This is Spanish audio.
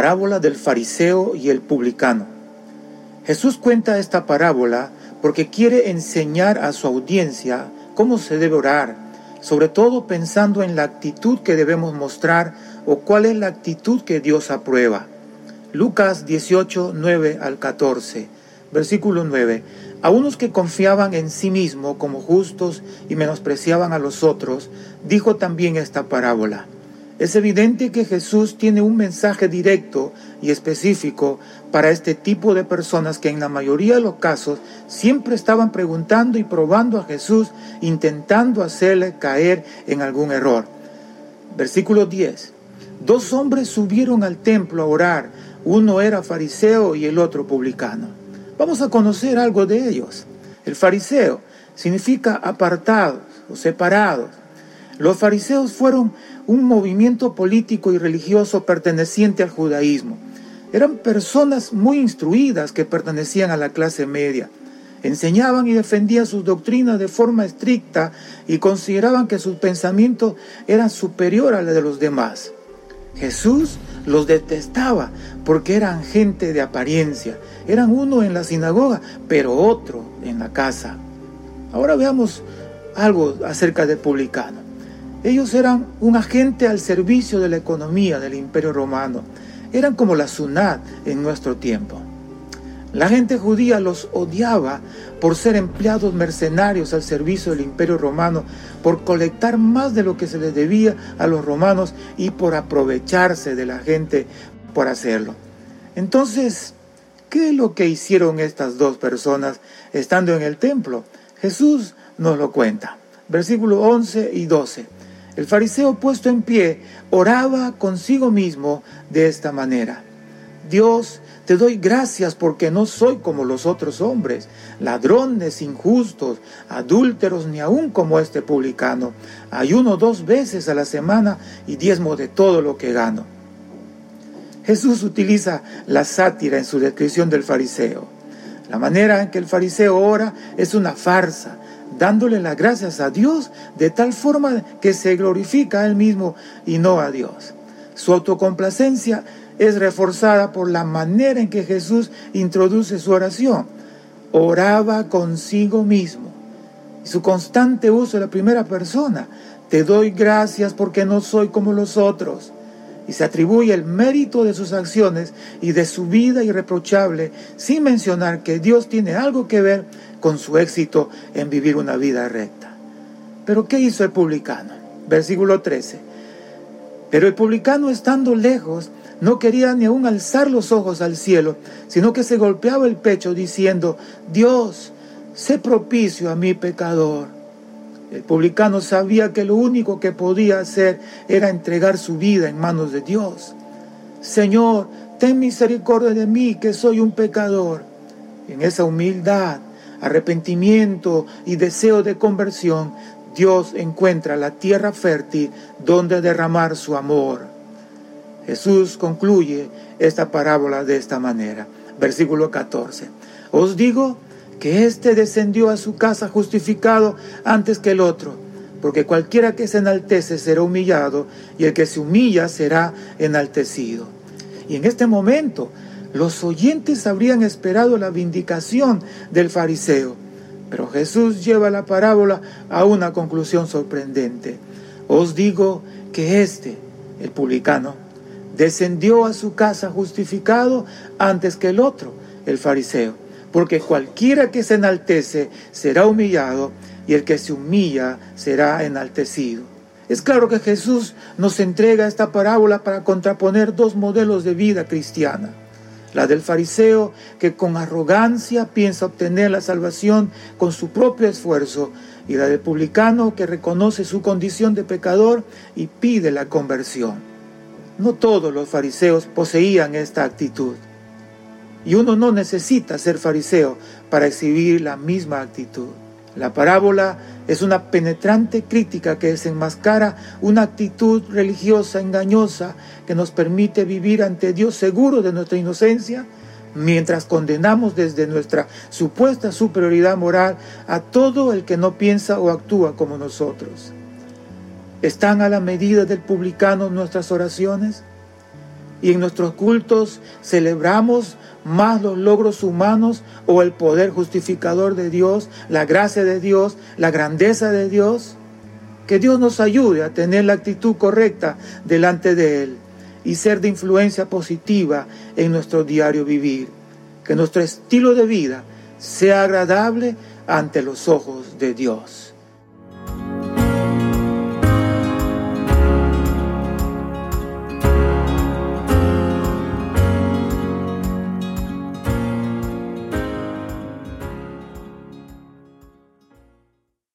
Parábola del fariseo y el publicano. Jesús cuenta esta parábola porque quiere enseñar a su audiencia cómo se debe orar, sobre todo pensando en la actitud que debemos mostrar o cuál es la actitud que Dios aprueba. Lucas 18, 9 al 14, versículo 9. A unos que confiaban en sí mismo como justos y menospreciaban a los otros, dijo también esta parábola. Es evidente que Jesús tiene un mensaje directo y específico para este tipo de personas que en la mayoría de los casos siempre estaban preguntando y probando a Jesús, intentando hacerle caer en algún error. Versículo 10. Dos hombres subieron al templo a orar, uno era fariseo y el otro publicano. Vamos a conocer algo de ellos. El fariseo significa apartados o separados. Los fariseos fueron un movimiento político y religioso perteneciente al judaísmo. Eran personas muy instruidas que pertenecían a la clase media. Enseñaban y defendían sus doctrinas de forma estricta y consideraban que sus pensamientos eran superior a los de los demás. Jesús los detestaba porque eran gente de apariencia. Eran uno en la sinagoga, pero otro en la casa. Ahora veamos algo acerca del publicano. Ellos eran un agente al servicio de la economía del imperio romano. Eran como la SUNAT en nuestro tiempo. La gente judía los odiaba por ser empleados mercenarios al servicio del imperio romano, por colectar más de lo que se les debía a los romanos y por aprovecharse de la gente por hacerlo. Entonces, ¿qué es lo que hicieron estas dos personas estando en el templo? Jesús nos lo cuenta. Versículo 11 y 12. El fariseo puesto en pie oraba consigo mismo de esta manera. Dios, te doy gracias porque no soy como los otros hombres, ladrones, injustos, adúlteros, ni aun como este publicano. Ayuno dos veces a la semana y diezmo de todo lo que gano. Jesús utiliza la sátira en su descripción del fariseo. La manera en que el fariseo ora es una farsa, dándole las gracias a Dios de tal forma que se glorifica a él mismo y no a Dios. Su autocomplacencia es reforzada por la manera en que Jesús introduce su oración. Oraba consigo mismo. Su constante uso de la primera persona. Te doy gracias porque no soy como los otros. Y se atribuye el mérito de sus acciones y de su vida irreprochable sin mencionar que Dios tiene algo que ver con su éxito en vivir una vida recta. Pero ¿qué hizo el publicano? Versículo 13. Pero el publicano estando lejos no quería ni aún alzar los ojos al cielo, sino que se golpeaba el pecho diciendo, Dios, sé propicio a mi pecador. El publicano sabía que lo único que podía hacer era entregar su vida en manos de Dios. Señor, ten misericordia de mí, que soy un pecador. En esa humildad arrepentimiento y deseo de conversión, Dios encuentra la tierra fértil donde derramar su amor. Jesús concluye esta parábola de esta manera. Versículo 14. Os digo que éste descendió a su casa justificado antes que el otro, porque cualquiera que se enaltece será humillado y el que se humilla será enaltecido. Y en este momento los oyentes habrían esperado la vindicación del fariseo, pero Jesús lleva la parábola a una conclusión sorprendente. Os digo que éste, el publicano, descendió a su casa justificado antes que el otro, el fariseo, porque cualquiera que se enaltece será humillado y el que se humilla será enaltecido. Es claro que Jesús nos entrega esta parábola para contraponer dos modelos de vida cristiana la del fariseo que con arrogancia piensa obtener la salvación con su propio esfuerzo, y la del publicano que reconoce su condición de pecador y pide la conversión. No todos los fariseos poseían esta actitud, y uno no necesita ser fariseo para exhibir la misma actitud. La parábola es una penetrante crítica que desenmascara una actitud religiosa engañosa que nos permite vivir ante Dios seguro de nuestra inocencia, mientras condenamos desde nuestra supuesta superioridad moral a todo el que no piensa o actúa como nosotros. ¿Están a la medida del publicano nuestras oraciones? Y en nuestros cultos celebramos más los logros humanos o el poder justificador de Dios, la gracia de Dios, la grandeza de Dios. Que Dios nos ayude a tener la actitud correcta delante de Él y ser de influencia positiva en nuestro diario vivir. Que nuestro estilo de vida sea agradable ante los ojos de Dios.